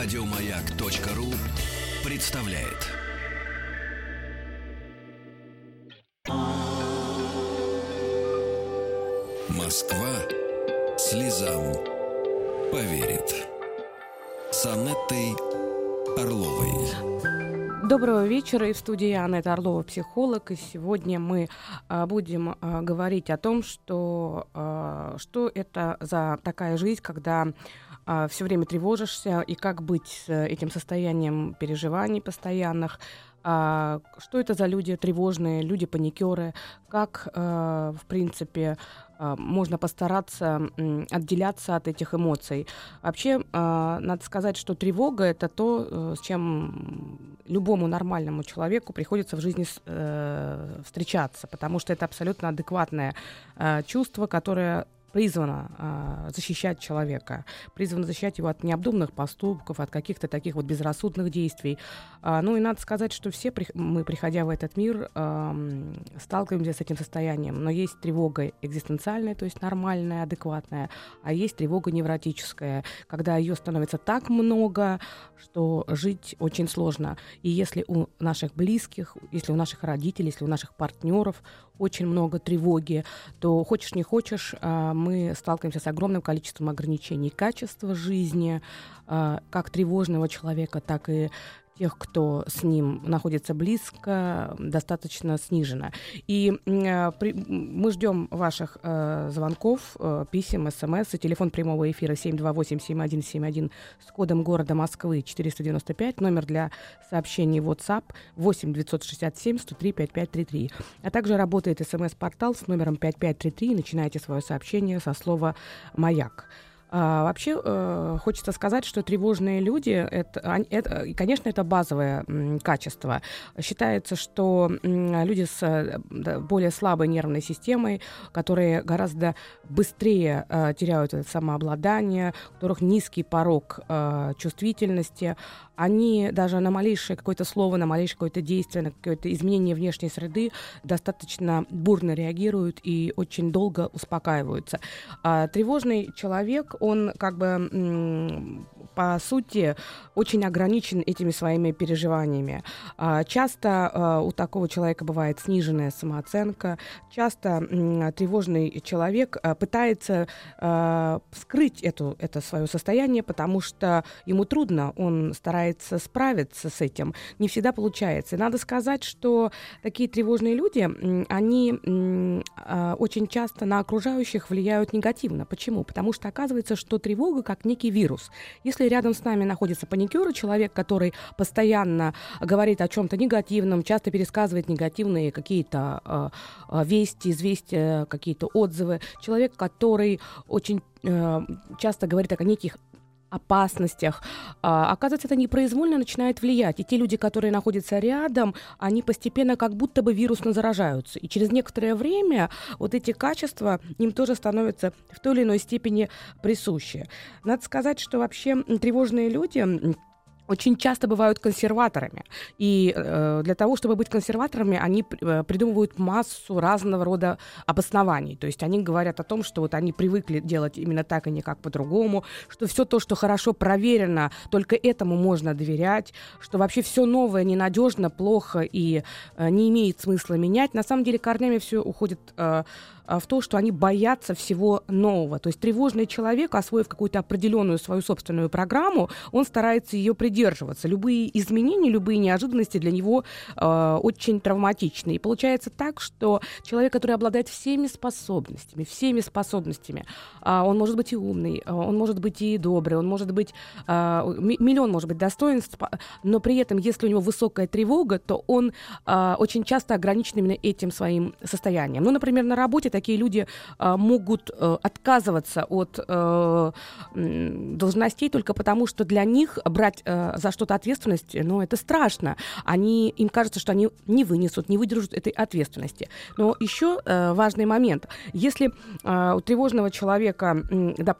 Радиомаяк.ру представляет. Москва слезам поверит. С Орловой. Доброго вечера. И в студии Анетта Орлова, психолог. И сегодня мы а, будем а, говорить о том, что, а, что это за такая жизнь, когда а, все время тревожишься, и как быть с этим состоянием переживаний постоянных, а, что это за люди тревожные, люди паникеры, как, а, в принципе, можно постараться отделяться от этих эмоций. Вообще, надо сказать, что тревога это то, э, с чем любому нормальному человеку приходится в жизни э, встречаться, потому что это абсолютно адекватное э, чувство, которое призвано а, защищать человека, призвано защищать его от необдуманных поступков, от каких-то таких вот безрассудных действий. А, ну и надо сказать, что все при- мы, приходя в этот мир, ам, сталкиваемся с этим состоянием. Но есть тревога экзистенциальная, то есть нормальная, адекватная, а есть тревога невротическая, когда ее становится так много, что жить очень сложно. И если у наших близких, если у наших родителей, если у наших партнеров очень много тревоги, то хочешь не хочешь, а, мы сталкиваемся с огромным количеством ограничений качества жизни, а, как тревожного человека, так и тех, кто с ним находится близко, достаточно снижено. И э, при- мы ждем ваших э, звонков, э, писем, смс. И телефон прямого эфира 728-7171 с кодом города Москвы 495. Номер для сообщений WhatsApp 8 967 103 5533. А также работает смс-портал с номером 5533. И начинайте свое сообщение со слова «Маяк». А, вообще э, хочется сказать, что тревожные люди это, это, конечно, это базовое м, качество. Считается, что м, люди с да, более слабой нервной системой, которые гораздо быстрее э, теряют это самообладание, у которых низкий порог э, чувствительности, они даже на малейшее какое-то слово, на малейшее какое-то действие, на какое-то изменение внешней среды достаточно бурно реагируют и очень долго успокаиваются. А тревожный человек, он как бы по сути очень ограничен этими своими переживаниями. А, Часто а, у такого человека бывает сниженная самооценка, часто тревожный человек а, пытается а, скрыть эту, это свое состояние, потому что ему трудно, он старается справиться с этим, не всегда получается. И надо сказать, что такие тревожные люди, они а, очень часто на окружающих влияют негативно. Почему? Потому что оказывается, что тревога как некий вирус. Если рядом с нами находится паникер, человек, который постоянно говорит о чем-то негативном, часто пересказывает негативные какие-то э, вести, известия, какие-то отзывы, человек, который очень э, часто говорит о неких опасностях. А, оказывается, это непроизвольно начинает влиять. И те люди, которые находятся рядом, они постепенно как будто бы вирусно заражаются. И через некоторое время вот эти качества им тоже становятся в той или иной степени присущи. Надо сказать, что вообще тревожные люди очень часто бывают консерваторами. И э, для того, чтобы быть консерваторами, они э, придумывают массу разного рода обоснований. То есть они говорят о том, что вот они привыкли делать именно так и никак по-другому, что все то, что хорошо проверено, только этому можно доверять, что вообще все новое ненадежно, плохо и э, не имеет смысла менять. На самом деле корнями все уходит э, а, в то, что они боятся всего нового. То есть тревожный человек, освоив какую-то определенную свою собственную программу, он старается ее придерживаться. Любые изменения, любые неожиданности для него э, очень травматичны. И получается так, что человек, который обладает всеми способностями, всеми способностями, а, он может быть и умный, а, он может быть и добрый, он может быть а, ми- миллион, может быть, достоинств, а, но при этом, если у него высокая тревога, то он а, очень часто ограничен именно этим своим состоянием. Ну, например, на работе такие люди а, могут э, отказываться от э, должностей только потому, что для них брать э, за что-то ответственность, ну, это страшно. Они, им кажется, что они не вынесут, не выдержат этой ответственности. Но еще э, важный момент. Если э, у тревожного человека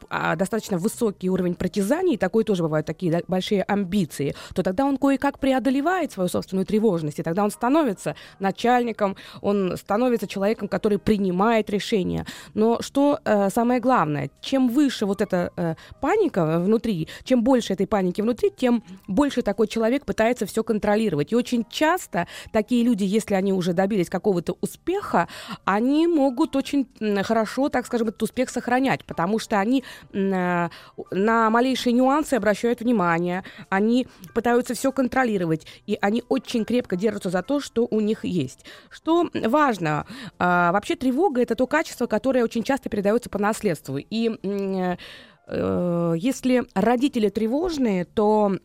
а, достаточно высокий уровень притязаний, такое тоже бывают такие большие амбиции, то тогда он кое-как преодолевает свою собственную тревожность, и тогда он становится начальником, он становится человеком, который принимает принять решение. Но что э, самое главное, чем выше вот эта э, паника внутри, чем больше этой паники внутри, тем больше такой человек пытается все контролировать. И очень часто такие люди, если они уже добились какого-то успеха, они могут очень хорошо, так скажем, этот успех сохранять, потому что они э, на малейшие нюансы обращают внимание, они пытаются все контролировать, и они очень крепко держатся за то, что у них есть. Что важно, э, вообще тревога это то качество, которое очень часто передается по наследству. И э, если родители тревожные, то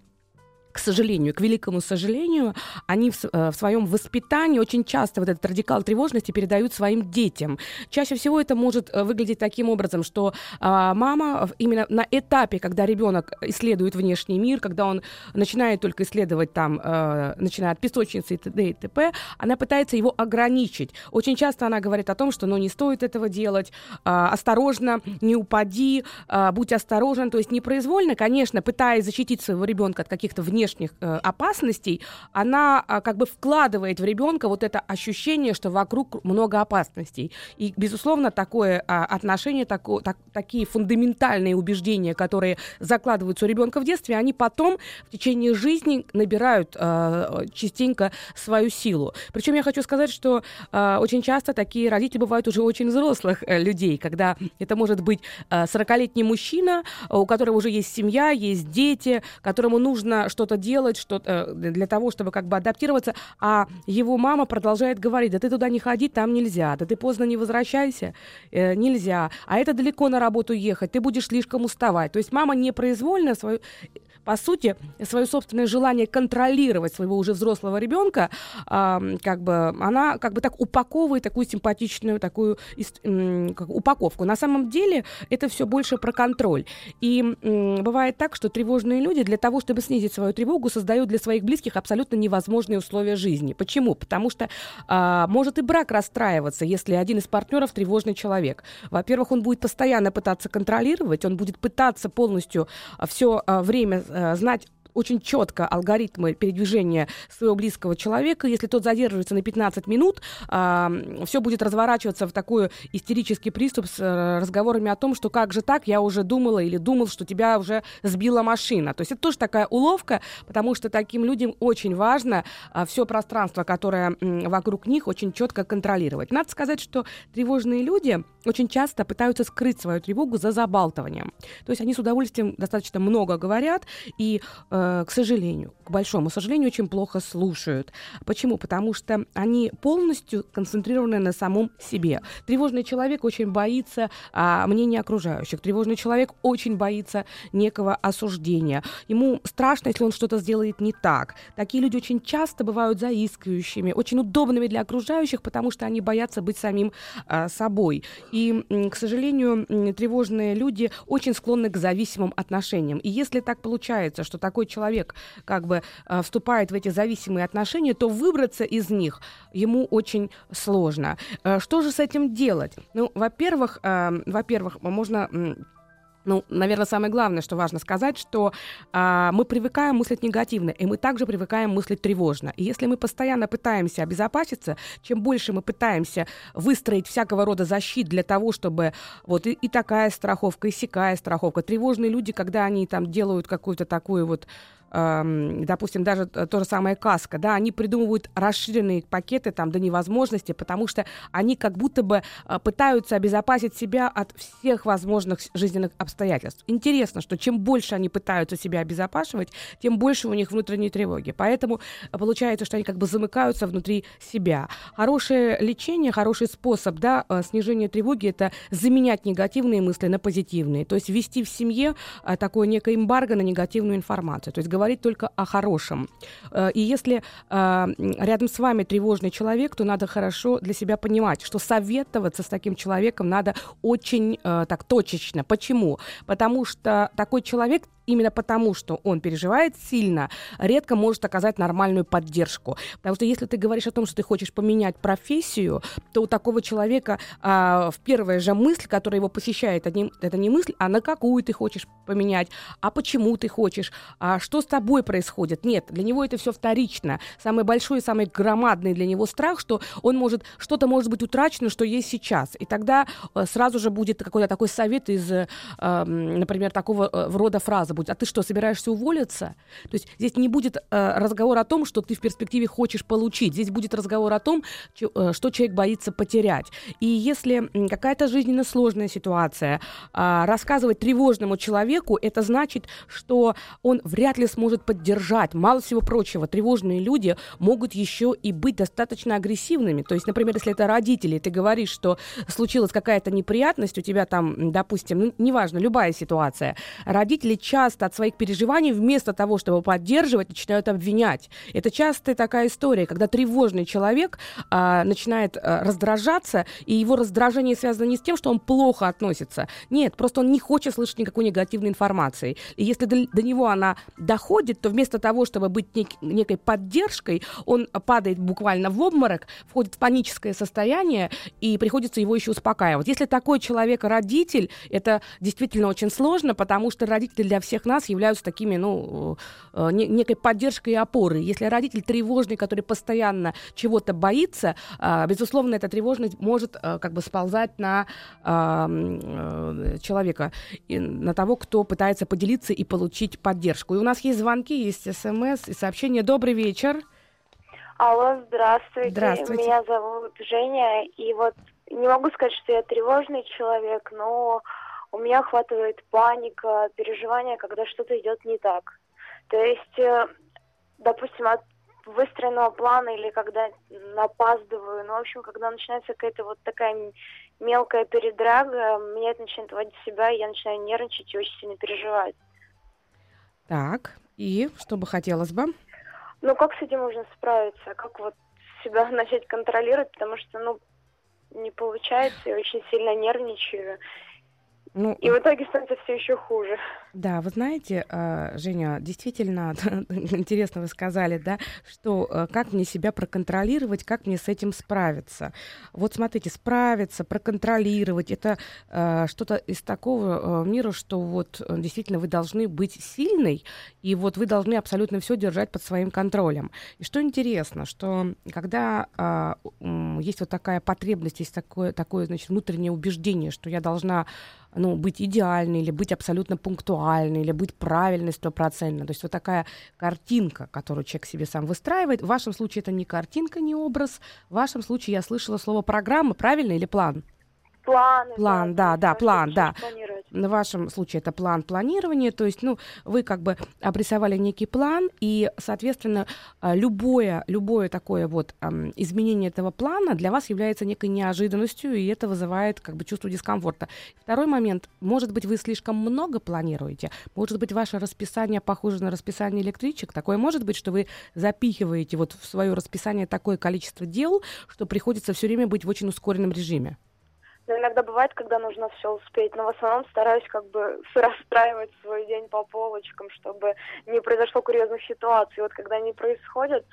к сожалению, к великому сожалению, они в, э, в своем воспитании очень часто вот этот радикал тревожности передают своим детям. Чаще всего это может э, выглядеть таким образом, что а, мама именно на этапе, когда ребенок исследует внешний мир, когда он начинает только исследовать там, э, начиная от песочницы и т.д. и т.п., она пытается его ограничить. Очень часто она говорит о том, что ну, не стоит этого делать, а, осторожно, не упади, а, будь осторожен. То есть непроизвольно, конечно, пытаясь защитить своего ребенка от каких-то внешних внешних э, опасностей, она э, как бы вкладывает в ребенка вот это ощущение, что вокруг много опасностей. И, безусловно, такое э, отношение, тако, так, такие фундаментальные убеждения, которые закладываются у ребенка в детстве, они потом в течение жизни набирают э, частенько свою силу. Причем я хочу сказать, что э, очень часто такие родители бывают уже очень взрослых э, людей, когда это может быть э, 40-летний мужчина, у которого уже есть семья, есть дети, которому нужно что-то что-то делать, что-то э, для того, чтобы как бы адаптироваться, а его мама продолжает говорить, да ты туда не ходи, там нельзя, да ты поздно не возвращайся, э, нельзя, а это далеко на работу ехать, ты будешь слишком уставать. То есть мама непроизвольно свою по сути, свое собственное желание контролировать своего уже взрослого ребенка, э, как бы, она как бы так упаковывает такую симпатичную такую э, как, упаковку. На самом деле это все больше про контроль. И э, бывает так, что тревожные люди для того, чтобы снизить свою тревогу, создают для своих близких абсолютно невозможные условия жизни. Почему? Потому что э, может и брак расстраиваться, если один из партнеров тревожный человек. Во-первых, он будет постоянно пытаться контролировать, он будет пытаться полностью все время Э, знать очень четко алгоритмы передвижения своего близкого человека. Если тот задерживается на 15 минут, э, все будет разворачиваться в такой истерический приступ с э, разговорами о том, что как же так, я уже думала или думал, что тебя уже сбила машина. То есть это тоже такая уловка, потому что таким людям очень важно э, все пространство, которое вокруг них, очень четко контролировать. Надо сказать, что тревожные люди очень часто пытаются скрыть свою тревогу за забалтыванием. То есть они с удовольствием достаточно много говорят и Э, к сожалению, к большому сожалению, очень плохо слушают. Почему? Потому что они полностью концентрированы на самом себе. Тревожный человек очень боится а, мнения окружающих. Тревожный человек очень боится некого осуждения. Ему страшно, если он что-то сделает не так. Такие люди очень часто бывают заискивающими, очень удобными для окружающих, потому что они боятся быть самим а, собой. И, к сожалению, тревожные люди очень склонны к зависимым отношениям. И если так получается, что такой человек как бы э, вступает в эти зависимые отношения, то выбраться из них ему очень сложно. Э, что же с этим делать? Ну, во-первых, э, во-первых, можно ну, наверное, самое главное, что важно сказать, что а, мы привыкаем мыслить негативно, и мы также привыкаем мыслить тревожно. И если мы постоянно пытаемся обезопаситься, чем больше мы пытаемся выстроить всякого рода защит для того, чтобы вот и, и такая страховка, и сякая страховка. Тревожные люди, когда они там делают какую-то такую вот допустим, даже то же самое каска, да, они придумывают расширенные пакеты там до невозможности, потому что они как будто бы а, пытаются обезопасить себя от всех возможных жизненных обстоятельств. Интересно, что чем больше они пытаются себя обезопасивать, тем больше у них внутренней тревоги. Поэтому получается, что они как бы замыкаются внутри себя. Хорошее лечение, хороший способ, да, а, снижения тревоги — это заменять негативные мысли на позитивные. То есть ввести в семье а, такое некое эмбарго на негативную информацию. То есть говорить говорить только о хорошем. Э, и если э, рядом с вами тревожный человек, то надо хорошо для себя понимать, что советоваться с таким человеком надо очень э, так точечно. Почему? Потому что такой человек именно потому, что он переживает сильно, редко может оказать нормальную поддержку. Потому что если ты говоришь о том, что ты хочешь поменять профессию, то у такого человека а, в первая же мысль, которая его посещает, не, это не мысль, а на какую ты хочешь поменять, а почему ты хочешь, а что с тобой происходит. Нет, для него это все вторично. Самый большой самый громадный для него страх, что он может, что-то может быть утрачено, что есть сейчас. И тогда э, сразу же будет какой-то такой совет из, э, например, такого э, рода фразы будет, а ты что, собираешься уволиться? То есть здесь не будет разговора о том, что ты в перспективе хочешь получить. Здесь будет разговор о том, что человек боится потерять. И если какая-то жизненно сложная ситуация, а, рассказывать тревожному человеку, это значит, что он вряд ли сможет поддержать. Мало всего прочего, тревожные люди могут еще и быть достаточно агрессивными. То есть, например, если это родители, ты говоришь, что случилась какая-то неприятность, у тебя там, допустим, ну, неважно, любая ситуация, родители часто от своих переживаний вместо того, чтобы поддерживать, начинают обвинять. Это частая такая история, когда тревожный человек а, начинает а, раздражаться, и его раздражение связано не с тем, что он плохо относится. Нет, просто он не хочет слышать никакой негативной информации. И если до, до него она доходит, то вместо того, чтобы быть нек, некой поддержкой, он падает буквально в обморок, входит в паническое состояние, и приходится его еще успокаивать. Если такой человек родитель, это действительно очень сложно, потому что родители для всех нас являются такими, ну, э, некой поддержкой и опорой. Если родитель тревожный, который постоянно чего-то боится, э, безусловно, эта тревожность может э, как бы сползать на человека, на того, кто пытается поделиться и получить поддержку. И у нас есть звонки, есть смс и сообщения. Добрый вечер. Алло, здравствуйте. Здравствуйте. Меня зовут Женя, и вот не могу сказать, что я тревожный человек, но у меня охватывает паника, переживания, когда что-то идет не так. То есть, э, допустим, от выстроенного плана или когда напаздываю, ну, в общем, когда начинается какая-то вот такая мелкая передрага, меня это начинает вводить в себя, и я начинаю нервничать и очень сильно переживать. Так, и что бы хотелось бы? Ну, как с этим можно справиться? Как вот себя начать контролировать? Потому что, ну, не получается, я очень сильно нервничаю. Ну, и в итоге становится все еще хуже. Да, вы знаете, а, Женя, действительно интересно вы сказали, да, что а, как мне себя проконтролировать, как мне с этим справиться. Вот смотрите, справиться, проконтролировать, это а, что-то из такого мира, что вот действительно вы должны быть сильной, и вот вы должны абсолютно все держать под своим контролем. И что интересно, что когда есть вот такая потребность, есть такое, такое значит, внутреннее убеждение, что я должна ну, быть идеальной, или быть абсолютно пунктуальной, или быть правильной стопроцентно. То есть вот такая картинка, которую человек себе сам выстраивает. В вашем случае это не картинка, не образ. В вашем случае я слышала слово программа, правильно, или план? План. План, да, да, да план, да. В вашем случае это план планирования, то есть, ну, вы как бы обрисовали некий план, и, соответственно, а, любое, любое такое вот изменение этого плана для вас является некой неожиданностью, и это вызывает как бы чувство дискомфорта. Второй момент, может быть, вы слишком много планируете, может быть, ваше расписание похоже на расписание электричек, такое может быть, что вы запихиваете вот в свое расписание такое количество дел, что приходится все время быть в очень ускоренном режиме. Но иногда бывает, когда нужно все успеть, но в основном стараюсь как бы расстраивать свой день по полочкам, чтобы не произошло курьезных ситуаций. Вот когда они происходят,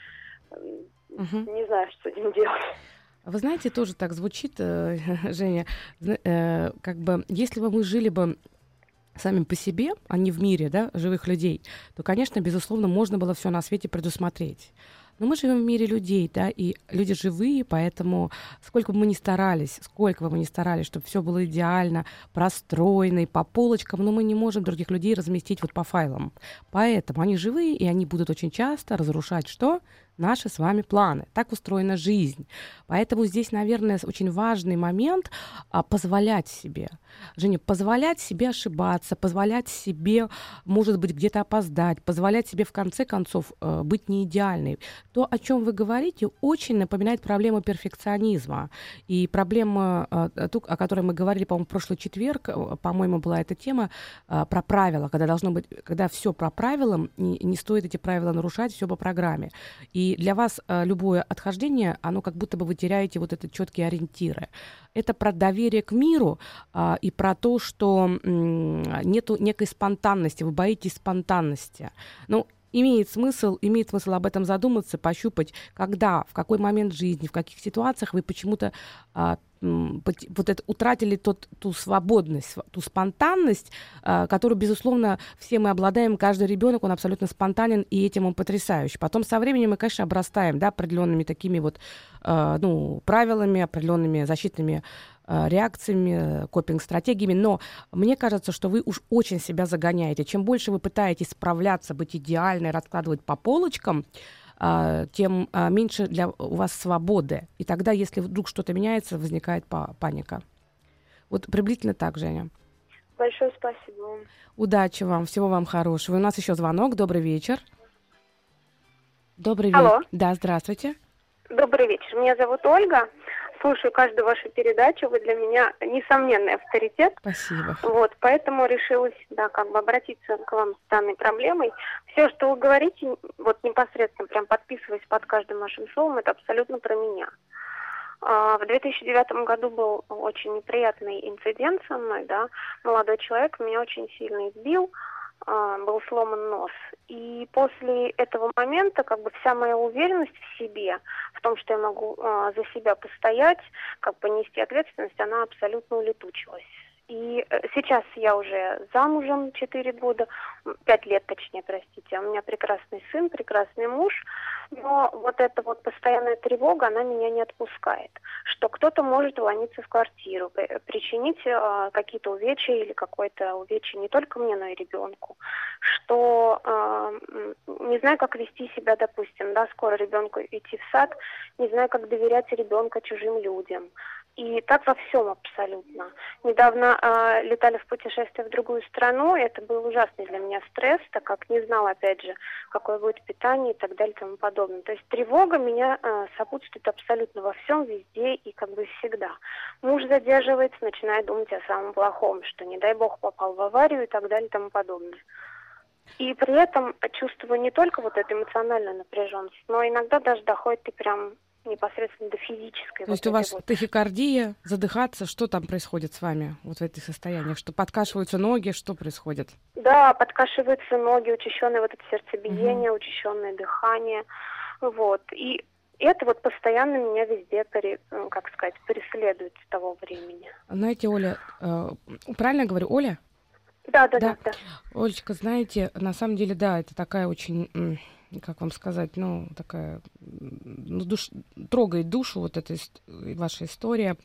угу. не знаю, что с этим делать. Вы знаете, тоже так звучит, э, Женя, э, как бы, если бы мы жили бы сами по себе, а не в мире, да, живых людей, то, конечно, безусловно, можно было все на свете предусмотреть. Но мы живем в мире людей, да, и люди живые, поэтому сколько бы мы ни старались, сколько бы мы ни старались, чтобы все было идеально, простроено и по полочкам, но мы не можем других людей разместить вот по файлам. Поэтому они живые, и они будут очень часто разрушать что? Наши с вами планы. Так устроена жизнь. Поэтому здесь, наверное, очень важный момент а, позволять себе. Женя, позволять себе ошибаться, позволять себе, может быть, где-то опоздать, позволять себе, в конце концов, э, быть не идеальной. То, о чем вы говорите, очень напоминает проблему перфекционизма. И проблема, э, ту, о которой мы говорили, по-моему, в прошлый четверг, э, по-моему, была эта тема э, про правила, когда должно быть, когда все про правила, не, не стоит эти правила нарушать, все по программе. И И для вас э, любое отхождение, оно как будто бы вы теряете вот эти четкие ориентиры. Это про доверие к миру э, и про то, что нету некой спонтанности, вы боитесь спонтанности. Ну, имеет смысл, имеет смысл об этом задуматься, пощупать, когда, в какой момент жизни, в каких ситуациях вы почему-то а, вот это утратили тот, ту свободность, ту спонтанность, а, которую, безусловно, все мы обладаем. Каждый ребенок, он абсолютно спонтанен, и этим он потрясающий. Потом со временем мы, конечно, обрастаем да, определенными такими вот а, ну, правилами, определенными защитными реакциями, копинг-стратегиями, но мне кажется, что вы уж очень себя загоняете. Чем больше вы пытаетесь справляться, быть идеальной, раскладывать по полочкам, а, тем а, меньше для у вас свободы. И тогда, если вдруг что-то меняется, возникает паника. Вот приблизительно так, Женя. Большое спасибо Удачи вам, всего вам хорошего. У нас еще звонок. Добрый вечер. Добрый вечер. Алло. Да, здравствуйте. Добрый вечер. Меня зовут Ольга слушаю каждую вашу передачу, вы для меня несомненный авторитет. Спасибо. Вот, поэтому решилась, да, как бы обратиться к вам с данной проблемой. Все, что вы говорите, вот непосредственно прям подписываясь под каждым вашим словом, это абсолютно про меня. А, в 2009 году был очень неприятный инцидент со мной, да, молодой человек меня очень сильно избил, был сломан нос. И после этого момента как бы вся моя уверенность в себе, в том, что я могу а, за себя постоять, как бы нести ответственность, она абсолютно улетучилась. И э, сейчас я уже замужем 4 года, 5 лет точнее, простите. У меня прекрасный сын, прекрасный муж. Но вот эта вот постоянная тревога, она меня не отпускает. Что кто-то может вломиться в квартиру, причинить э, какие-то увечья или какое-то увечье не только мне, но и ребенку. Что э, не знаю, как вести себя, допустим, да, скоро ребенку идти в сад, не знаю, как доверять ребенка чужим людям. И так во всем абсолютно. Недавно э, летали в путешествие в другую страну, и это был ужасный для меня стресс, так как не знала, опять же, какое будет питание и так далее и тому подобное. То есть тревога меня э, сопутствует абсолютно во всем, везде и как бы всегда. Муж задерживается, начинает думать о самом плохом, что не дай бог попал в аварию и так далее и тому подобное. И при этом чувствую не только вот эту эмоциональную напряженность, но иногда даже доходит и прям непосредственно до физической. То есть у вас вот. тахикардия, задыхаться, что там происходит с вами вот в этих состояниях? Что подкашиваются ноги, что происходит? Да, подкашиваются ноги, учащенное вот это сердцебиение, угу. учащенное дыхание, вот. И это вот постоянно меня везде, ну, как сказать, преследует с того времени. Знаете, Оля, э, правильно говорю, Оля? Да, да, да, да. Олечка, знаете, на самом деле, да, это такая очень как вам сказать, ну, такая, ну, душ, трогает душу вот эта ваша история.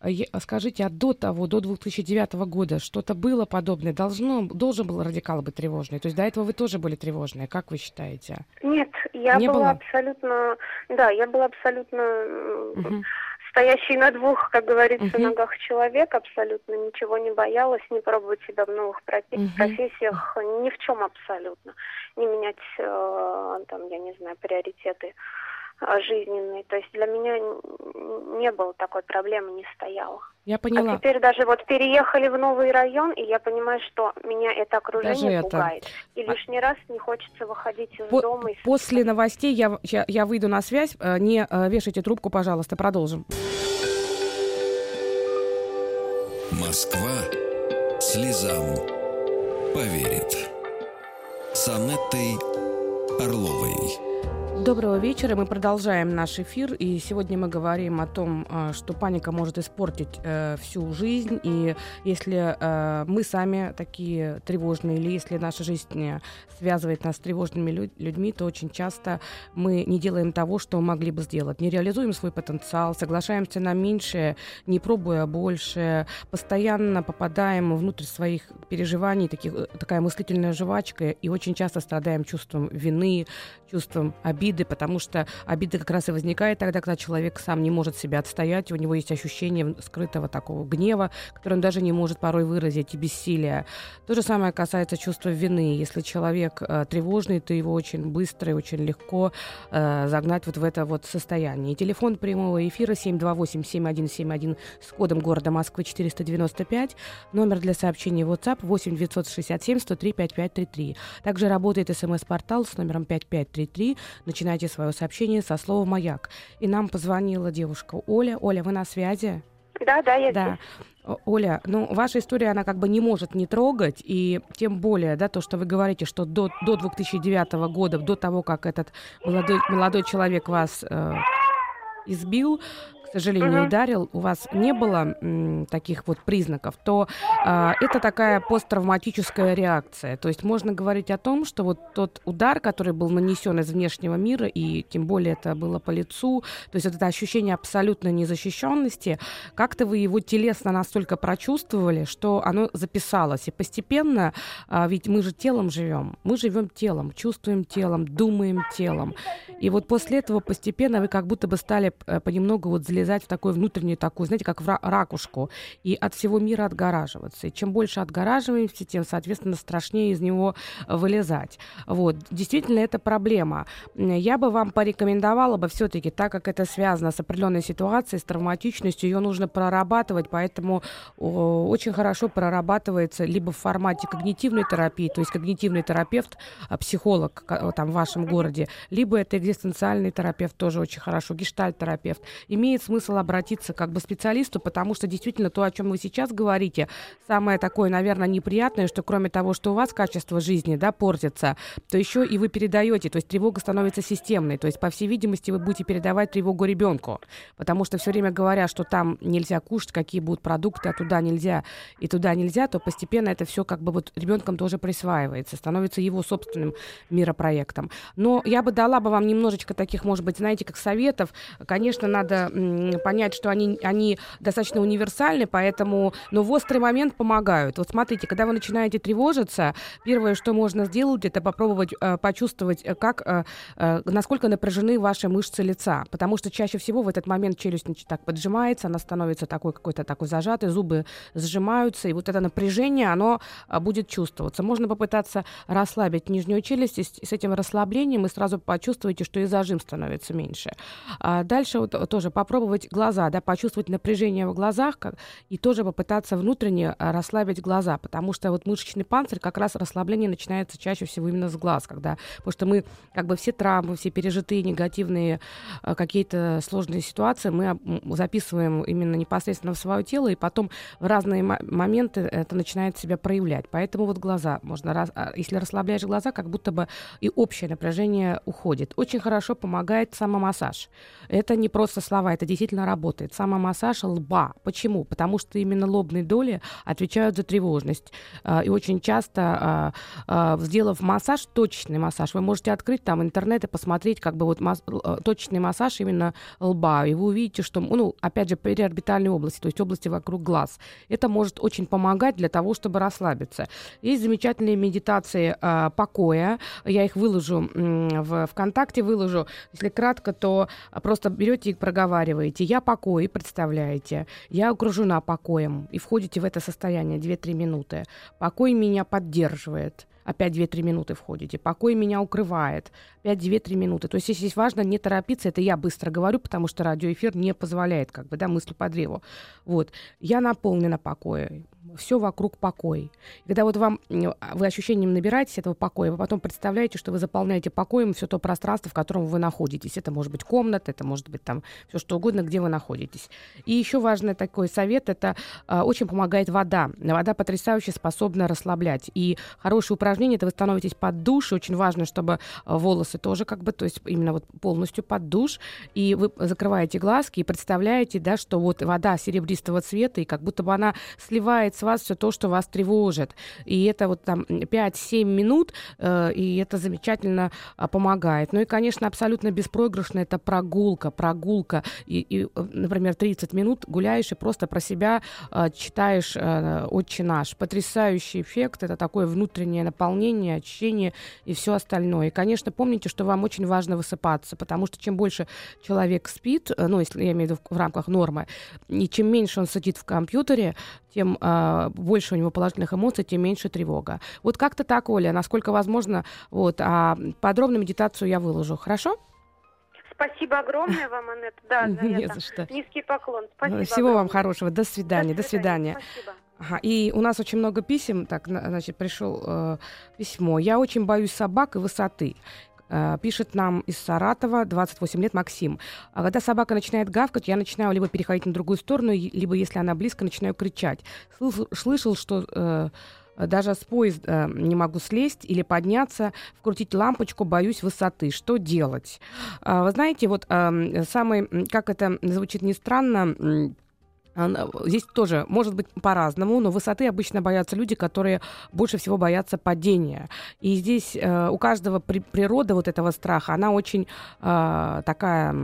А скажите, а до того, до 2009 года что-то было подобное? Должно, должен был радикал быть тревожный? То есть до этого вы тоже были тревожные, как вы считаете? Нет, я Не была было? абсолютно, да, я была абсолютно угу стоящий на двух, как говорится, uh-huh. ногах человек, абсолютно ничего не боялась, не пробовать себя в новых uh-huh. профессиях, ни в чем абсолютно. Не менять, э, там, я не знаю, приоритеты э, жизненные. То есть для меня не было такой проблемы, не стояло. Я поняла. А теперь даже вот переехали в новый район, и я понимаю, что меня это окружение даже пугает. Это... И а лишний раз не хочется выходить из По- дома. И... После новостей я, я, я выйду на связь. Э, не э, вешайте трубку, пожалуйста, продолжим. Москва слезам поверит. С Анеттой Орловой. Доброго вечера. Мы продолжаем наш эфир. И сегодня мы говорим о том, а, что паника может испортить э, всю жизнь. И если э, мы сами такие тревожные, или если наша жизнь связывает нас с тревожными людьми, то очень часто мы не делаем того, что могли бы сделать. Не реализуем свой потенциал, соглашаемся на меньшее, не пробуя больше, постоянно попадаем внутрь своих переживаний, таких, э, такая мыслительная жвачка, и очень часто страдаем чувством вины, чувством обиды обиды, потому что обида как раз и возникает тогда, когда человек сам не может себя отстоять, у него есть ощущение скрытого такого гнева, который он даже не может порой выразить, и бессилия. То же самое касается чувства вины. Если человек э, тревожный, то его очень быстро и очень легко э, загнать вот в это вот состояние. И телефон прямого эфира 728-7171 с кодом города Москвы 495, номер для сообщений WhatsApp 8 967 103 5533. Также работает смс-портал с номером 5533, начинайте свое сообщение со слова «Маяк». И нам позвонила девушка Оля. Оля, вы на связи? Да, да, я да. здесь. Оля, ну, ваша история, она как бы не может не трогать, и тем более, да, то, что вы говорите, что до, до 2009 года, до того, как этот молодой, молодой человек вас э, избил, к сожалению, ударил, у вас не было м, таких вот признаков, то а, это такая посттравматическая реакция. То есть можно говорить о том, что вот тот удар, который был нанесен из внешнего мира, и тем более это было по лицу, то есть это ощущение абсолютной незащищенности, как-то вы его телесно настолько прочувствовали, что оно записалось. И постепенно, а, ведь мы же телом живем, мы живем телом, чувствуем телом, думаем телом. И вот после этого постепенно вы как будто бы стали э, понемногу вот залезать залезать в такую внутреннюю такую, знаете, как в ракушку, и от всего мира отгораживаться. И чем больше отгораживаемся, тем, соответственно, страшнее из него вылезать. Вот. Действительно, это проблема. Я бы вам порекомендовала бы все-таки, так как это связано с определенной ситуацией, с травматичностью, ее нужно прорабатывать, поэтому очень хорошо прорабатывается либо в формате когнитивной терапии, то есть когнитивный терапевт, а, психолог там в вашем городе, либо это экзистенциальный терапевт, тоже очень хорошо, гештальт-терапевт. Имеет смысл обратиться как бы специалисту, потому что действительно то, о чем вы сейчас говорите, самое такое, наверное, неприятное, что кроме того, что у вас качество жизни, да, портится, то еще и вы передаете, то есть тревога становится системной, то есть, по всей видимости, вы будете передавать тревогу ребенку, потому что все время говоря, что там нельзя кушать, какие будут продукты, а туда нельзя и туда нельзя, то постепенно это все как бы вот ребенком тоже присваивается, становится его собственным миропроектом. Но я бы дала бы вам немножечко таких, может быть, знаете, как советов. Конечно, надо понять, что они, они достаточно универсальны, поэтому, но в острый момент помогают. Вот смотрите, когда вы начинаете тревожиться, первое, что можно сделать, это попробовать э, почувствовать, э, как, э, э, насколько напряжены ваши мышцы лица, потому что чаще всего в этот момент челюсть так поджимается, она становится такой какой-то такой зажатой, зубы сжимаются, и вот это напряжение, оно э, будет чувствоваться. Можно попытаться расслабить нижнюю челюсть, и с этим расслаблением вы сразу почувствуете, что и зажим становится меньше. А дальше вот тоже попробовать попробовать глаза, да, почувствовать напряжение в глазах как, и тоже попытаться внутренне а, расслабить глаза, потому что вот мышечный панцирь, как раз расслабление начинается чаще всего именно с глаз, когда, потому что мы как бы все травмы, все пережитые негативные а, какие-то сложные ситуации мы записываем именно непосредственно в свое тело, и потом в разные моменты это начинает себя проявлять. Поэтому вот глаза можно, а, если расслабляешь глаза, как будто бы и общее напряжение уходит. Очень хорошо помогает самомассаж. Это не просто слова, это действительно работает. Самомассаж лба. Почему? Потому что именно лобные доли отвечают за тревожность. А, и очень часто, а, а, сделав массаж, точечный массаж, вы можете открыть там интернет и посмотреть как бы вот точечный массаж именно лба. И вы увидите, что, ну, опять же, периорбитальной области, то есть области вокруг глаз. Это может очень помогать для того, чтобы расслабиться. Есть замечательные медитации покоя. Я их выложу в ВКонтакте, выложу. Если кратко, то просто берете и проговариваете проговариваете «я покой», представляете, «я окружена покоем», и входите в это состояние 2-3 минуты. Покой меня поддерживает. Опять 2-3 минуты входите. Покой меня укрывает. Опять 2-3 минуты. То есть здесь важно не торопиться. Это я быстро говорю, потому что радиоэфир не позволяет как бы, да, мысли по древу. Вот. Я наполнена покоем все вокруг покой. Когда вот вам, вы ощущением набираетесь этого покоя, вы потом представляете, что вы заполняете покоем все то пространство, в котором вы находитесь. Это может быть комната, это может быть там все что угодно, где вы находитесь. И еще важный такой совет, это э, очень помогает вода. Вода потрясающе способна расслаблять. И хорошее упражнение, это вы становитесь под душ, и очень важно, чтобы а, волосы тоже как бы, то есть именно вот полностью под душ, и вы закрываете глазки и представляете, да, что вот вода серебристого цвета, и как будто бы она сливается с вас все то, что вас тревожит. И это вот там 5-7 минут, э, и это замечательно э, помогает. Ну и, конечно, абсолютно беспроигрышно это прогулка, прогулка. И, и, например, 30 минут гуляешь и просто про себя э, читаешь э, «Отче наш». Потрясающий эффект, это такое внутреннее наполнение, очищение и все остальное. И, конечно, помните, что вам очень важно высыпаться, потому что чем больше человек спит, э, ну, если я имею в виду в рамках нормы, и чем меньше он сидит в компьютере, тем э, больше у него положительных эмоций, тем меньше тревога. Вот как-то так, Оля, насколько возможно. Вот, а подробную медитацию я выложу. Хорошо? Спасибо огромное вам, Аннет. Да, за Не это. за что. Низкий поклон. Спасибо Всего огромное. вам хорошего. До свидания. До свидания. До свидания. Спасибо. Ага, и у нас очень много писем. Так, значит, пришел э, письмо. Я очень боюсь собак и высоты. Э, пишет нам из Саратова, 28 лет, Максим. «А когда собака начинает гавкать, я начинаю либо переходить на другую сторону, либо, если она близко, начинаю кричать. Слышал, что э, даже с поезда не могу слезть или подняться, вкрутить лампочку, боюсь высоты. Что делать? Э, вы знаете, вот э, самый, как это звучит не странно, Здесь тоже может быть по-разному, но высоты обычно боятся люди, которые больше всего боятся падения. И здесь э, у каждого при, природа вот этого страха, она очень э, такая,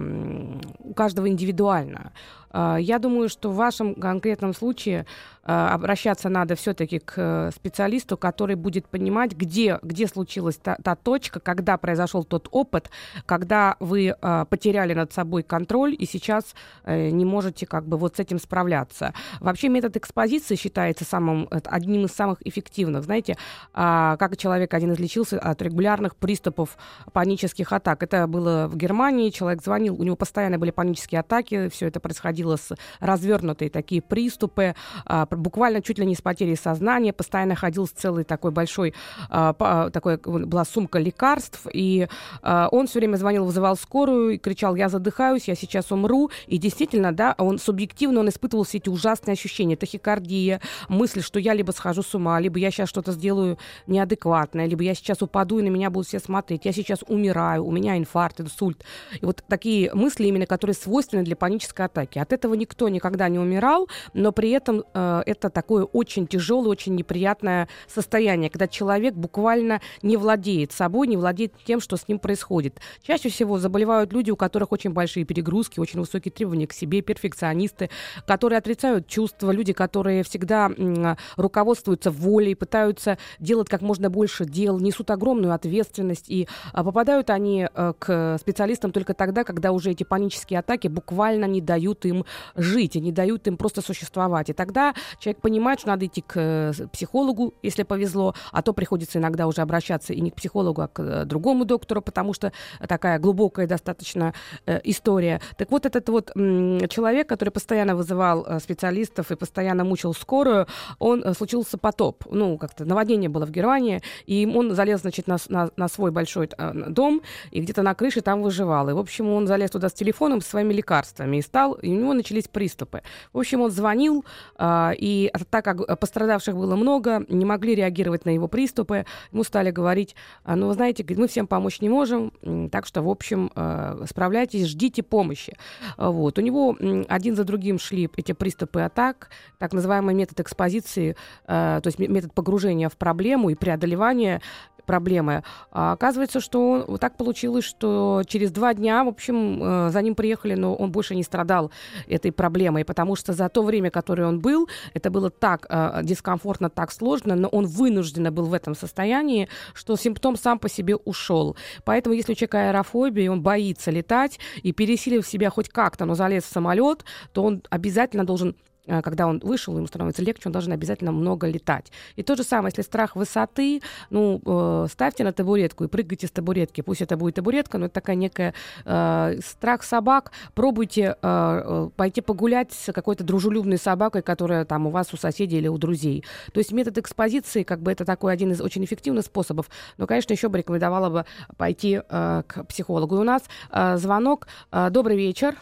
у каждого индивидуальна. Э, я думаю, что в вашем конкретном случае Э, обращаться надо все-таки к э, специалисту, который будет понимать, где, где случилась та, та точка, когда произошел тот опыт, когда вы э, потеряли над собой контроль и сейчас э, не можете как бы вот с этим справляться. Вообще метод экспозиции считается самым, одним из самых эффективных. Знаете, э, как человек один излечился от регулярных приступов панических атак. Это было в Германии, человек звонил, у него постоянно были панические атаки, все это происходило с развернутые такие приступы, э, буквально чуть ли не с потерей сознания, постоянно ходил с целой такой большой, э, такой, была сумка лекарств, и э, он все время звонил, вызывал скорую и кричал, я задыхаюсь, я сейчас умру, и действительно, да, он субъективно, он испытывал все эти ужасные ощущения, тахикардия, мысль, что я либо схожу с ума, либо я сейчас что-то сделаю неадекватное, либо я сейчас упаду, и на меня будут все смотреть, я сейчас умираю, у меня инфаркт, инсульт. И вот такие мысли именно, которые свойственны для панической атаки. От этого никто никогда не умирал, но при этом э, это такое очень тяжелое, очень неприятное состояние, когда человек буквально не владеет собой, не владеет тем, что с ним происходит. Чаще всего заболевают люди, у которых очень большие перегрузки, очень высокие требования к себе, перфекционисты, которые отрицают чувства, люди, которые всегда м, руководствуются волей, пытаются делать как можно больше дел, несут огромную ответственность, и а, попадают они а, к специалистам только тогда, когда уже эти панические атаки буквально не дают им жить, и не дают им просто существовать. И тогда человек понимает, что надо идти к э, психологу, если повезло, а то приходится иногда уже обращаться и не к психологу, а к э, другому доктору, потому что такая глубокая достаточно э, история. Так вот, этот вот человек, который постоянно вызывал специалистов и постоянно мучил скорую, он случился потоп. Ну, как-то наводнение было в Германии, и он залез, значит, на, на, на свой большой дом, и где-то на крыше там выживал. И, в общем, он залез туда с телефоном, с своими лекарствами, и стал, и у начались приступы. В общем, он звонил, э, и так как пострадавших было много, не могли реагировать на его приступы, ему стали говорить, «А, ну, вы знаете, мы всем помочь не можем, так что, в общем, э, справляйтесь, ждите помощи. Вот. У него один за другим шли эти приступы атак, так называемый метод экспозиции, то есть метод погружения в проблему и преодолевания проблемы. А оказывается, что он, так получилось, что через два дня, в общем, э, за ним приехали, но он больше не страдал этой проблемой, потому что за то время, которое он был, это было так э, дискомфортно, так сложно, но он вынужденно был в этом состоянии, что симптом сам по себе ушел. Поэтому, если у человека аэрофобия, он боится летать, и пересилив себя хоть как-то, но залез в самолет, то он обязательно должен когда он вышел, ему становится легче, он должен обязательно много летать. И то же самое, если страх высоты, ну, э, ставьте на табуретку и прыгайте с табуретки. Пусть это будет табуретка, но это такая некая э, страх собак. Пробуйте э, э, пойти погулять с какой-то дружелюбной собакой, которая там у вас у соседей или у друзей. То есть метод экспозиции, как бы это такой один из очень эффективных способов. Но, конечно, еще бы рекомендовала бы пойти э, к психологу. И у нас э, звонок. Э, добрый вечер.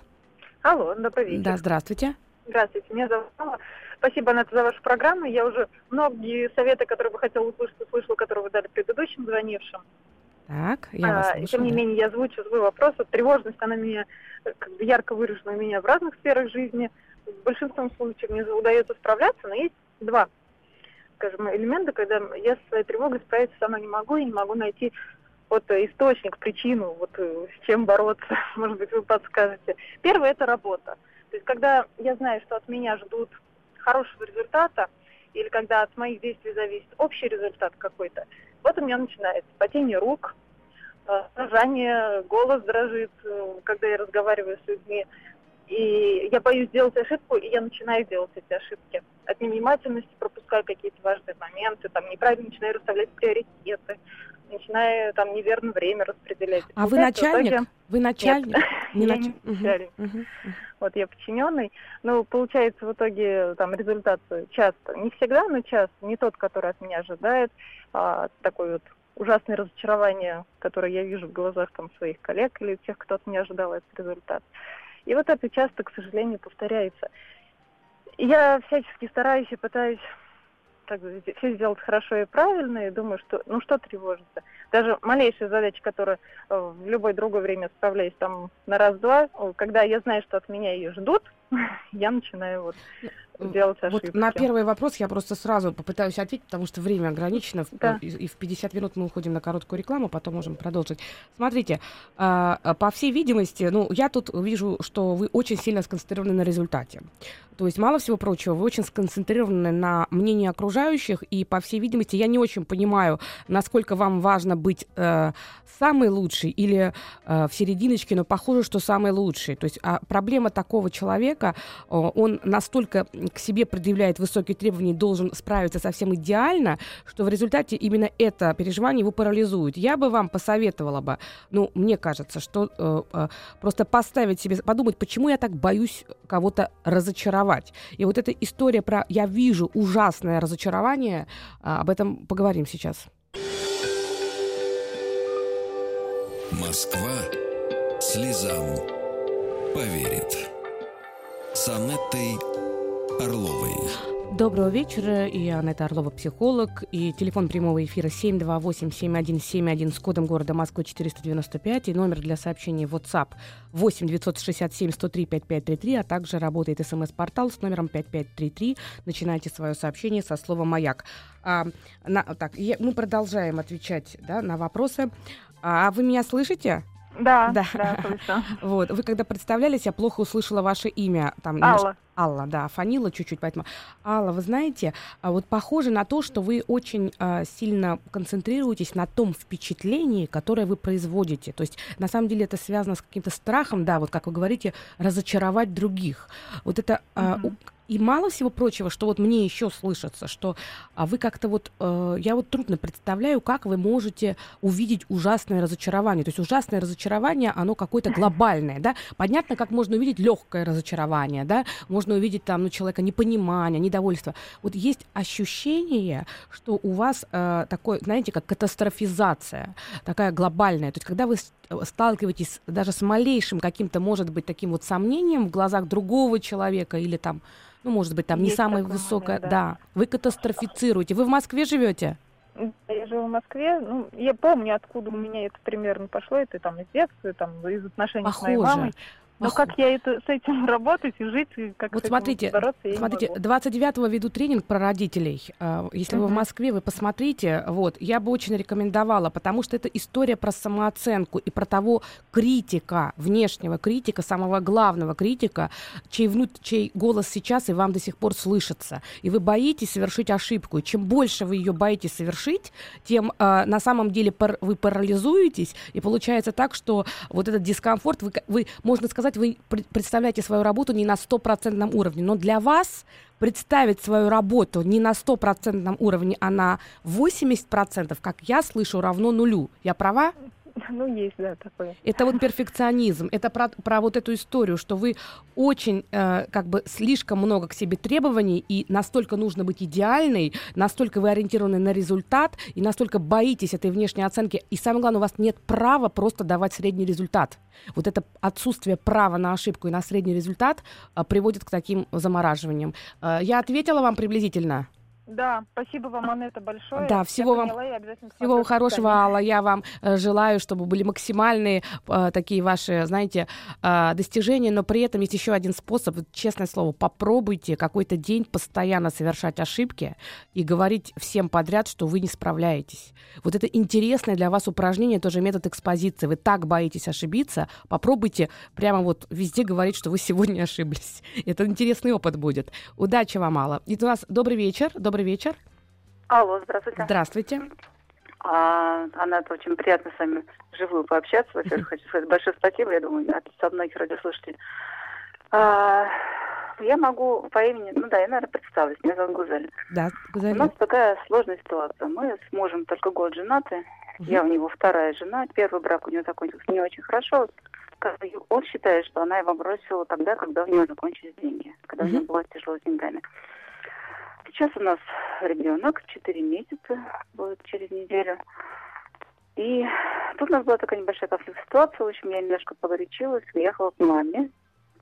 Алло, добрый вечер. Да, здравствуйте. Здравствуйте, меня зовут Алла. Спасибо, Анетта, за вашу программу. Я уже многие советы, которые бы хотела услышать, услышала, которые вы дали предыдущим звонившим. Так, я вас слушаю, Тем не да. менее, я озвучу свой вопрос. Вот тревожность, она меня как бы ярко выражена у меня в разных сферах жизни. В большинстве случаев мне удается справляться, но есть два, скажем, элемента, когда я со своей тревогой справиться сама не могу и не могу найти вот источник, причину, вот с чем бороться, может быть, вы подскажете. Первое – это работа. То есть, когда я знаю, что от меня ждут хорошего результата, или когда от моих действий зависит общий результат какой-то, вот у меня начинается потение рук, дрожание, голос дрожит, э, когда я разговариваю с людьми. И я боюсь сделать ошибку, и я начинаю делать эти ошибки. От невнимательности пропускаю какие-то важные моменты, там неправильно начинаю расставлять приоритеты, начинаю там неверно время распределять. А вы начальник? Итоге... Вы начальник? Нет, не я нач... не начальник. Угу. Угу. Вот я подчиненный. Но получается в итоге там результат часто, не всегда, но часто, не тот, который от меня ожидает, а такой вот ужасные разочарования, которые я вижу в глазах там своих коллег или тех, кто от меня ожидал этот результат. И вот это часто, к сожалению, повторяется. Я всячески стараюсь и пытаюсь бы все сделать хорошо и правильно, и думаю, что ну что тревожиться. Даже малейшая задача, которая э, в любое другое время справляюсь там на раз-два, когда я знаю, что от меня ее ждут, я начинаю вот делать ошибки. Вот на первый вопрос я просто сразу попытаюсь ответить, потому что время ограничено, да. и, и в 50 минут мы уходим на короткую рекламу, потом можем продолжить. Смотрите, э, по всей видимости, ну, я тут вижу, что вы очень сильно сконцентрированы на результате. То есть, мало всего прочего, вы очень сконцентрированы на мнении окружающих, и, по всей видимости, я не очень понимаю, насколько вам важно быть э, самый лучший или э, в серединочке, но похоже, что самый лучший. То есть, а проблема такого человека, э, он настолько к себе предъявляет высокие требования и должен справиться совсем идеально, что в результате именно это переживание его парализует. Я бы вам посоветовала бы, ну, мне кажется, что э, э, просто поставить себе, подумать, почему я так боюсь кого-то разочаровать. И вот эта история про «я вижу ужасное разочарование», э, об этом поговорим сейчас. Москва слезам поверит. С Анеттой Орловой. Доброго вечера, и Анетта Орлова, психолог, и телефон прямого эфира 728-7171 с кодом города Москвы 495, и номер для сообщений WhatsApp 8 967 103 5533, а также работает смс-портал с номером 5533. Начинайте свое сообщение со слова «Маяк». А, на, так, я, мы продолжаем отвечать да, на вопросы. А вы меня слышите? Да, да, да, слышу. Вот, вы когда представлялись, я плохо услышала ваше имя. Там, Алла. Алла, да, фанила чуть-чуть, поэтому... Алла, вы знаете, а вот похоже на то, что вы очень а, сильно концентрируетесь на том впечатлении, которое вы производите. То есть, на самом деле, это связано с каким-то страхом, да, вот как вы говорите, разочаровать других. Вот это... Mm-hmm. И мало всего прочего, что вот мне еще слышится, что а вы как-то вот, э, я вот трудно представляю, как вы можете увидеть ужасное разочарование. То есть ужасное разочарование, оно какое-то глобальное, да. Понятно, как можно увидеть легкое разочарование, да. Можно увидеть там, ну, человека непонимание, недовольство. Вот есть ощущение, что у вас э, такое, знаете, как катастрофизация, такая глобальная. То есть когда вы сталкиваетесь даже с малейшим каким-то, может быть, таким вот сомнением в глазах другого человека или там ну, может быть, там Есть не самая высокая, да. да. Вы катастрофицируете. Вы в Москве живете? Я живу в Москве. Ну, я помню, откуда у меня это примерно пошло. Это там из детства, там из отношений Похоже. с моей мамой. Но как я это, с этим работать и жить, как вот с смотрите, бороться, я смотрите, 29-го веду тренинг про родителей. А, если uh-huh. вы в Москве, вы посмотрите. Вот, я бы очень рекомендовала, потому что это история про самооценку и про того критика, внешнего критика, самого главного критика, чей, внут... чей голос сейчас и вам до сих пор слышится. И вы боитесь совершить ошибку. И чем больше вы ее боитесь совершить, тем э, на самом деле пар... вы парализуетесь, и получается так, что вот этот дискомфорт, вы, вы можно сказать, сказать, вы представляете свою работу не на стопроцентном уровне, но для вас представить свою работу не на стопроцентном уровне, а на 80%, как я слышу, равно нулю. Я права? Ну, есть, да, такое. Это вот перфекционизм, это про, про вот эту историю, что вы очень, э, как бы, слишком много к себе требований, и настолько нужно быть идеальной, настолько вы ориентированы на результат, и настолько боитесь этой внешней оценки, и самое главное, у вас нет права просто давать средний результат. Вот это отсутствие права на ошибку и на средний результат э, приводит к таким замораживаниям. Э, я ответила вам приблизительно? Да, спасибо вам, Анетта, большое. Да, всего вам, всего хорошего, Алла. Я вам э, желаю, чтобы были максимальные э, такие ваши, знаете, э, достижения, но при этом есть еще один способ. Честное слово, попробуйте какой-то день постоянно совершать ошибки и говорить всем подряд, что вы не справляетесь. Вот это интересное для вас упражнение, тоже метод экспозиции. Вы так боитесь ошибиться, попробуйте прямо вот везде говорить, что вы сегодня ошиблись. Это интересный опыт будет. Удачи вам, Алла. И у нас добрый вечер, добрый добрый вечер. Алло, здравствуйте. Здравствуйте. А, Анна, это очень приятно с вами живую пообщаться. Во-первых, хочу сказать большое спасибо, я думаю, от лица многих радиослушателей. А, я могу по имени, ну да, я, наверное, представлюсь. Меня зовут Гузель. Да, Гузель. У нас такая сложная ситуация. Мы с мужем только год женаты. Угу. Я у него вторая жена. Первый брак у него закончился не очень хорошо. Он считает, что она его бросила тогда, когда у него закончились деньги. Когда угу. у него было тяжело с деньгами. Сейчас у нас ребенок, 4 месяца, будет через неделю. И тут у нас была такая небольшая конфликтная ситуация. В общем, я немножко погорячилась, уехала к маме.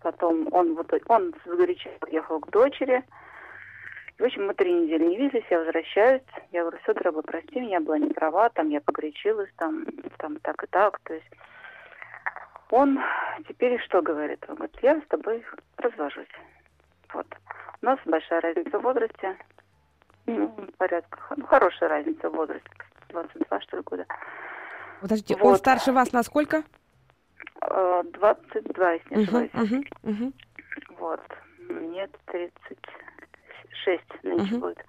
Потом он, вот, он сгорячился, уехал к дочери. В общем, мы три недели не виделись, я возвращаюсь. Я говорю, все, дорогой, прости меня, была не права, там я погорячилась, там, там так и так. То есть он теперь что говорит? Он говорит, я с тобой развожусь. Вот. У нас большая разница в возрасте. Ну, порядка. Ну, хорошая разница в возрасте. 22, что ли, года. Подождите, вот. он старше вас на сколько? 22, если не ошибаюсь. Uh-huh, uh-huh. Вот. Мне 36 нынче uh-huh. будет.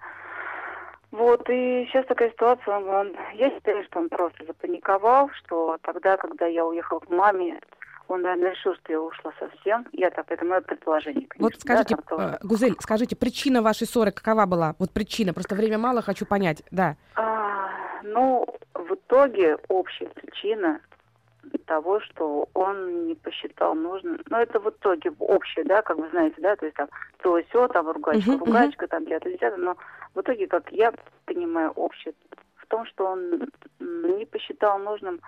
Вот, и сейчас такая ситуация, он, он, я считаю, что он просто запаниковал, что тогда, когда я уехала к маме, он, наверное, решил, что я ушла совсем. Я так, это мое предположение. Конечно. Вот скажите, да, э, Гузель, скажите, причина вашей ссоры какова была? Вот причина, просто время мало, хочу понять, да. А, ну, в итоге общая причина того, что он не посчитал нужным. Но это в итоге общее, да, как вы знаете, да, то есть там то все, там ругачка, uh-huh, ругачка, uh-huh. там пятое, десятое, но в итоге, как я понимаю, общее в том, что он не посчитал нужным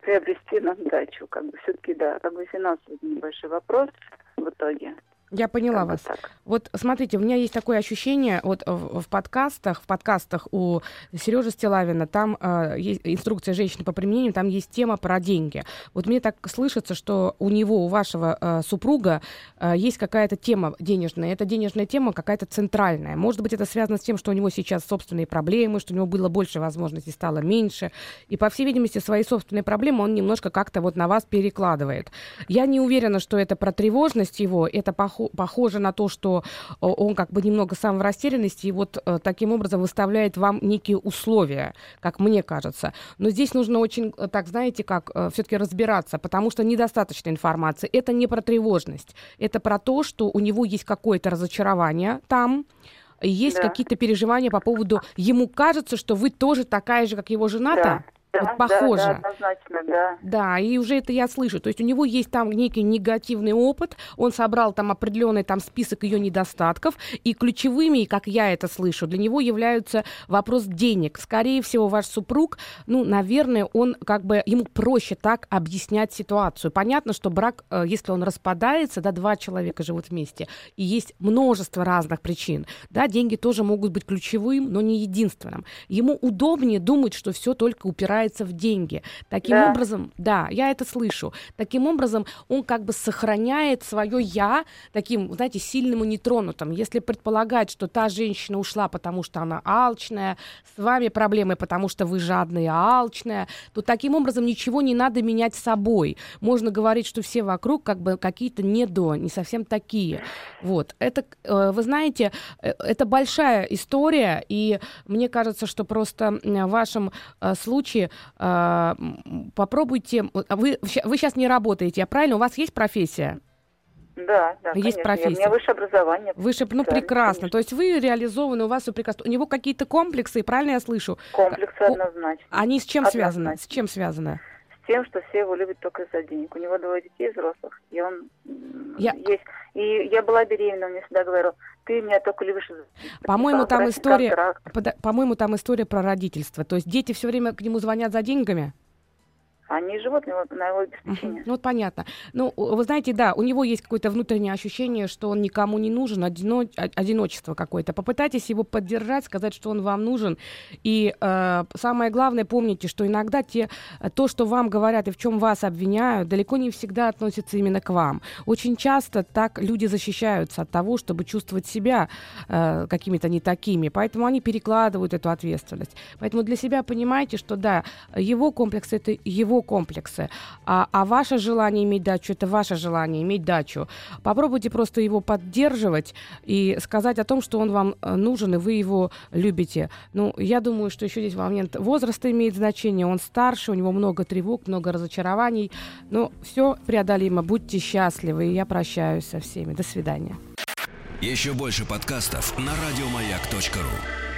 приобрести нам дачу. Как бы все-таки, да, как бы финансовый небольшой вопрос в итоге. Я поняла вас. Так. Вот смотрите, у меня есть такое ощущение, вот в, в подкастах, в подкастах у Сережи Стилавина, там э, есть инструкция женщины по применению, там есть тема про деньги. Вот мне так слышится, что у него, у вашего э, супруга э, есть какая-то тема денежная. Эта денежная тема какая-то центральная. Может быть, это связано с тем, что у него сейчас собственные проблемы, что у него было больше возможностей, стало меньше. И, по всей видимости, свои собственные проблемы он немножко как-то вот на вас перекладывает. Я не уверена, что это про тревожность его, это похоже похоже на то, что э, он как бы немного сам в растерянности и вот э, таким образом выставляет вам некие условия, как мне кажется. Но здесь нужно очень, э, так знаете, как все-таки разбираться, потому что недостаточно информации. Это не про тревожность, это про то, что у него есть какое-то разочарование там, есть да. какие-то переживания по поводу, ему кажется, что вы тоже такая же, как его жена-то. Да. Да, вот похоже. Да, да, однозначно, да. Да, и уже это я слышу. То есть у него есть там некий негативный опыт, он собрал там определенный там список ее недостатков, и ключевыми, как я это слышу, для него являются вопрос денег. Скорее всего, ваш супруг, ну, наверное, он как бы, ему проще так объяснять ситуацию. Понятно, что брак, э, если он распадается, да, два человека живут вместе, и есть множество разных причин, да, деньги тоже могут быть ключевым, но не единственным. Ему удобнее думать, что все только упирается упирается в деньги. Таким да. образом, да, я это слышу. Таким образом, он как бы сохраняет свое я таким, знаете, сильным и нетронутым. Если предполагать, что та женщина ушла, потому что она алчная, с вами проблемы, потому что вы жадная и алчная, то таким образом ничего не надо менять собой. Можно говорить, что все вокруг как бы какие-то не до, не совсем такие. Вот. Это, э, вы знаете, э, это большая история, и мне кажется, что просто в вашем э, случае э, попробуйте... Вы, вы сейчас не работаете, а правильно? У вас есть профессия? Да, да, Есть конечно. профессия. У меня высшее образование. Выше, ну, прекрасно. Конечно. То есть вы реализованы, у вас все прекрасно. У него какие-то комплексы, правильно я слышу? Комплексы однозначно. Они с чем однозначно. связаны? С чем связаны? Тем, что все его любят только из-за денег. У него двое детей взрослых, и он я... есть. И я была беременна, он мне всегда говорил, ты меня только любишь. По-моему, там история, по-моему, там история про родительство. То есть дети все время к нему звонят за деньгами? Они живут на его, на его обеспечение. Uh-huh. Ну, вот понятно. Ну, вы знаете, да, у него есть какое-то внутреннее ощущение, что он никому не нужен, одино... одиночество какое-то. Попытайтесь его поддержать, сказать, что он вам нужен. И э, самое главное, помните, что иногда те, то, что вам говорят и в чем вас обвиняют, далеко не всегда относится именно к вам. Очень часто так люди защищаются от того, чтобы чувствовать себя э, какими-то не такими. Поэтому они перекладывают эту ответственность. Поэтому для себя понимаете, что да, его комплекс это его комплексы. А, а ваше желание иметь дачу, это ваше желание иметь дачу. Попробуйте просто его поддерживать и сказать о том, что он вам э, нужен, и вы его любите. Ну, я думаю, что еще здесь момент возраста имеет значение. Он старше, у него много тревог, много разочарований. Но все преодолимо. Будьте счастливы. Я прощаюсь со всеми. До свидания. Еще больше подкастов на радиомаяк.ру